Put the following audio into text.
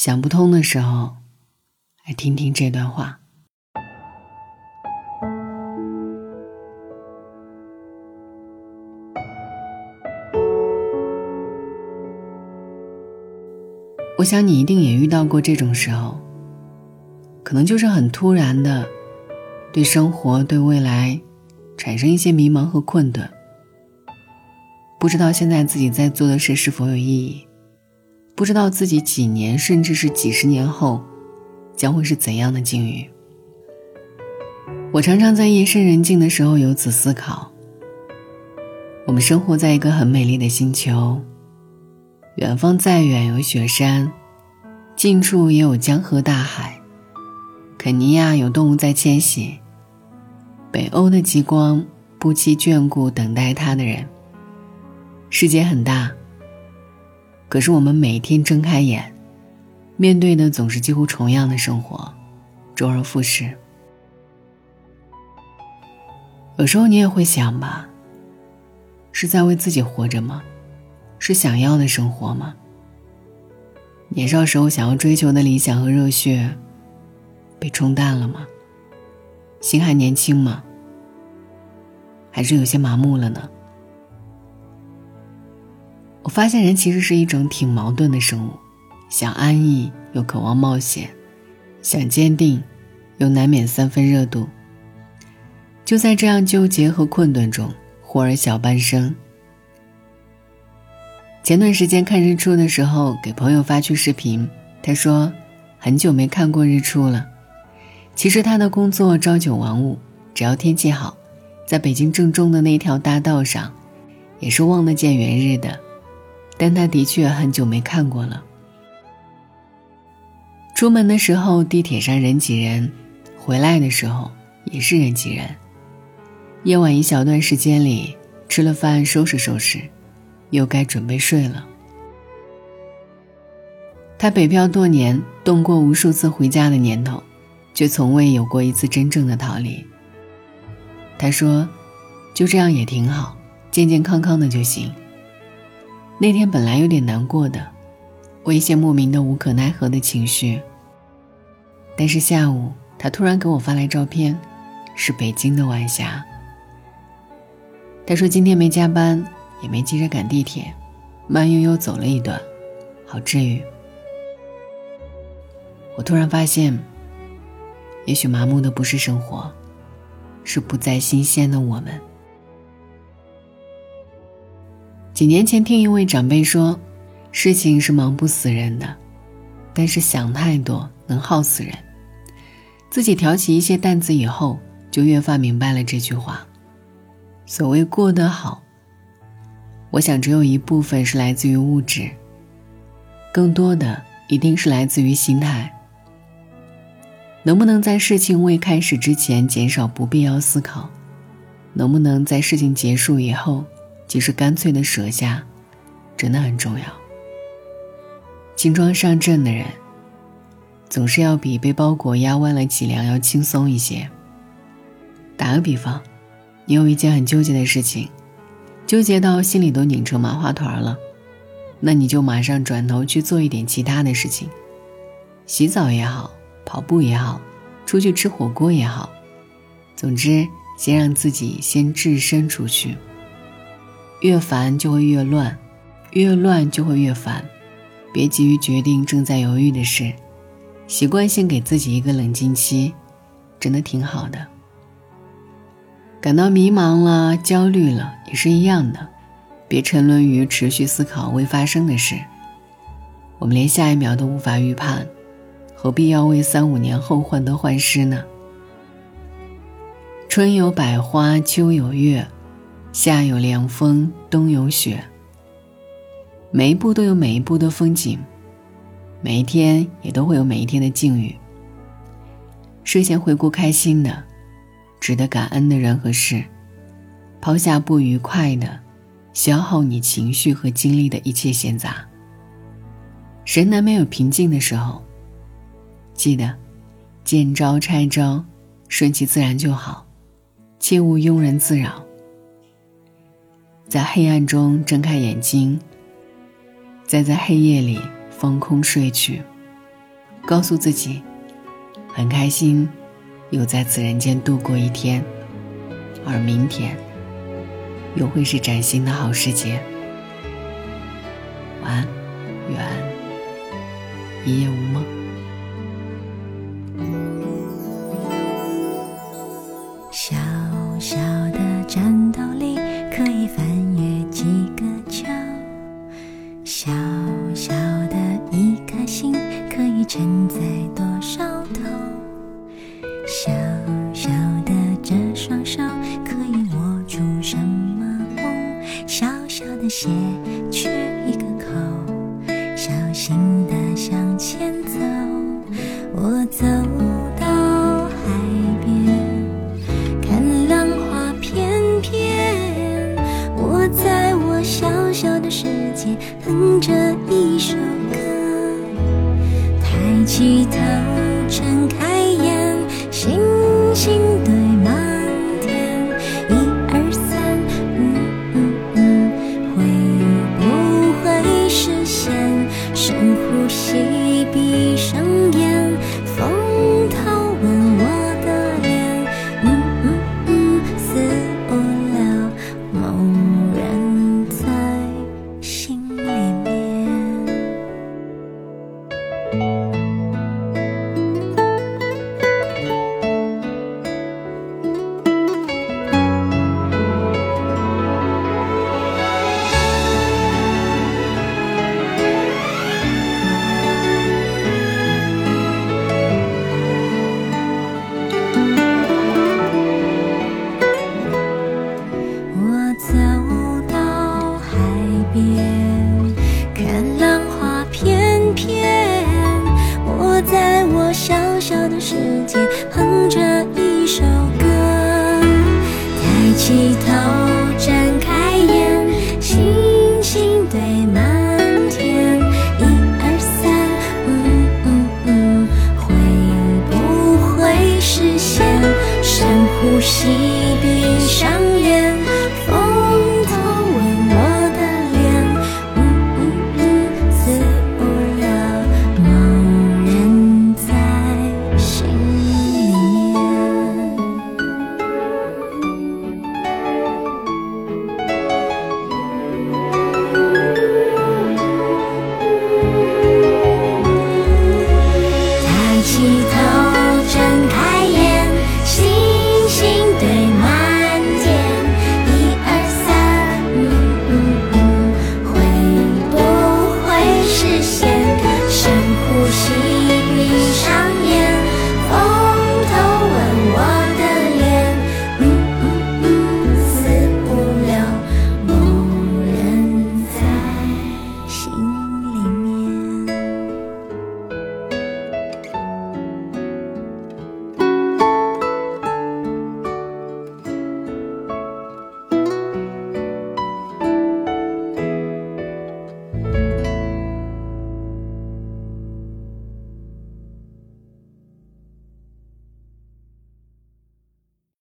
想不通的时候，来听听这段话。我想你一定也遇到过这种时候，可能就是很突然的，对生活、对未来，产生一些迷茫和困顿，不知道现在自己在做的事是否有意义，不知道自己几年甚至是几十年后，将会是怎样的境遇。我常常在夜深人静的时候有此思考。我们生活在一个很美丽的星球。远方再远有雪山，近处也有江河大海。肯尼亚有动物在迁徙，北欧的极光不期眷顾等待它的人。世界很大，可是我们每天睁开眼，面对的总是几乎重样的生活，周而复始。有时候你也会想吧，是在为自己活着吗？是想要的生活吗？年少时候想要追求的理想和热血，被冲淡了吗？心还年轻吗？还是有些麻木了呢？我发现人其实是一种挺矛盾的生物，想安逸又渴望冒险，想坚定，又难免三分热度。就在这样纠结和困顿中，忽而小半生。前段时间看日出的时候，给朋友发去视频，他说很久没看过日出了。其实他的工作朝九晚五，只要天气好，在北京正中的那条大道上，也是望得见圆日的。但他的确很久没看过了。出门的时候地铁上人挤人，回来的时候也是人挤人。夜晚一小段时间里，吃了饭收拾收拾。又该准备睡了。他北漂多年，动过无数次回家的念头，却从未有过一次真正的逃离。他说：“就这样也挺好，健健康康的就行。”那天本来有点难过的，我一些莫名的无可奈何的情绪。但是下午，他突然给我发来照片，是北京的晚霞。他说今天没加班。也没急着赶地铁，慢悠悠走了一段，好治愈。我突然发现，也许麻木的不是生活，是不再新鲜的我们。几年前听一位长辈说，事情是忙不死人的，但是想太多能耗死人。自己挑起一些担子以后，就越发明白了这句话。所谓过得好。我想，只有一部分是来自于物质，更多的一定是来自于心态。能不能在事情未开始之前减少不必要思考？能不能在事情结束以后，即使干脆的舍下，真的很重要。轻装上阵的人，总是要比被包裹压弯了脊梁要轻松一些。打个比方，你有一件很纠结的事情。纠结到心里都拧成麻花团了，那你就马上转头去做一点其他的事情，洗澡也好，跑步也好，出去吃火锅也好，总之先让自己先置身出去。越烦就会越乱，越乱就会越烦，别急于决定正在犹豫的事，习惯性给自己一个冷静期，真的挺好的。感到迷茫了、焦虑了，也是一样的，别沉沦于持续思考未发生的事。我们连下一秒都无法预判，何必要为三五年后患得患失呢？春有百花，秋有月，夏有凉风，冬有雪。每一步都有每一步的风景，每一天也都会有每一天的境遇。睡前回顾开心的。值得感恩的人和事，抛下不愉快的、消耗你情绪和精力的一切闲杂。人难免有平静的时候，记得见招拆招，顺其自然就好，切勿庸人自扰。在黑暗中睁开眼睛，再在黑夜里放空睡去，告诉自己，很开心，又在此人间度过一天，而明天又会是崭新的好时节。晚安，愿一夜无梦。写去一个口，小心地向前走。我走到海边，看浪花翩翩。我在我小小的世界哼着一首歌，抬起头，睁开起头，睁开眼，星星堆满天。一二三，嗯嗯嗯，会不会实现？深呼吸。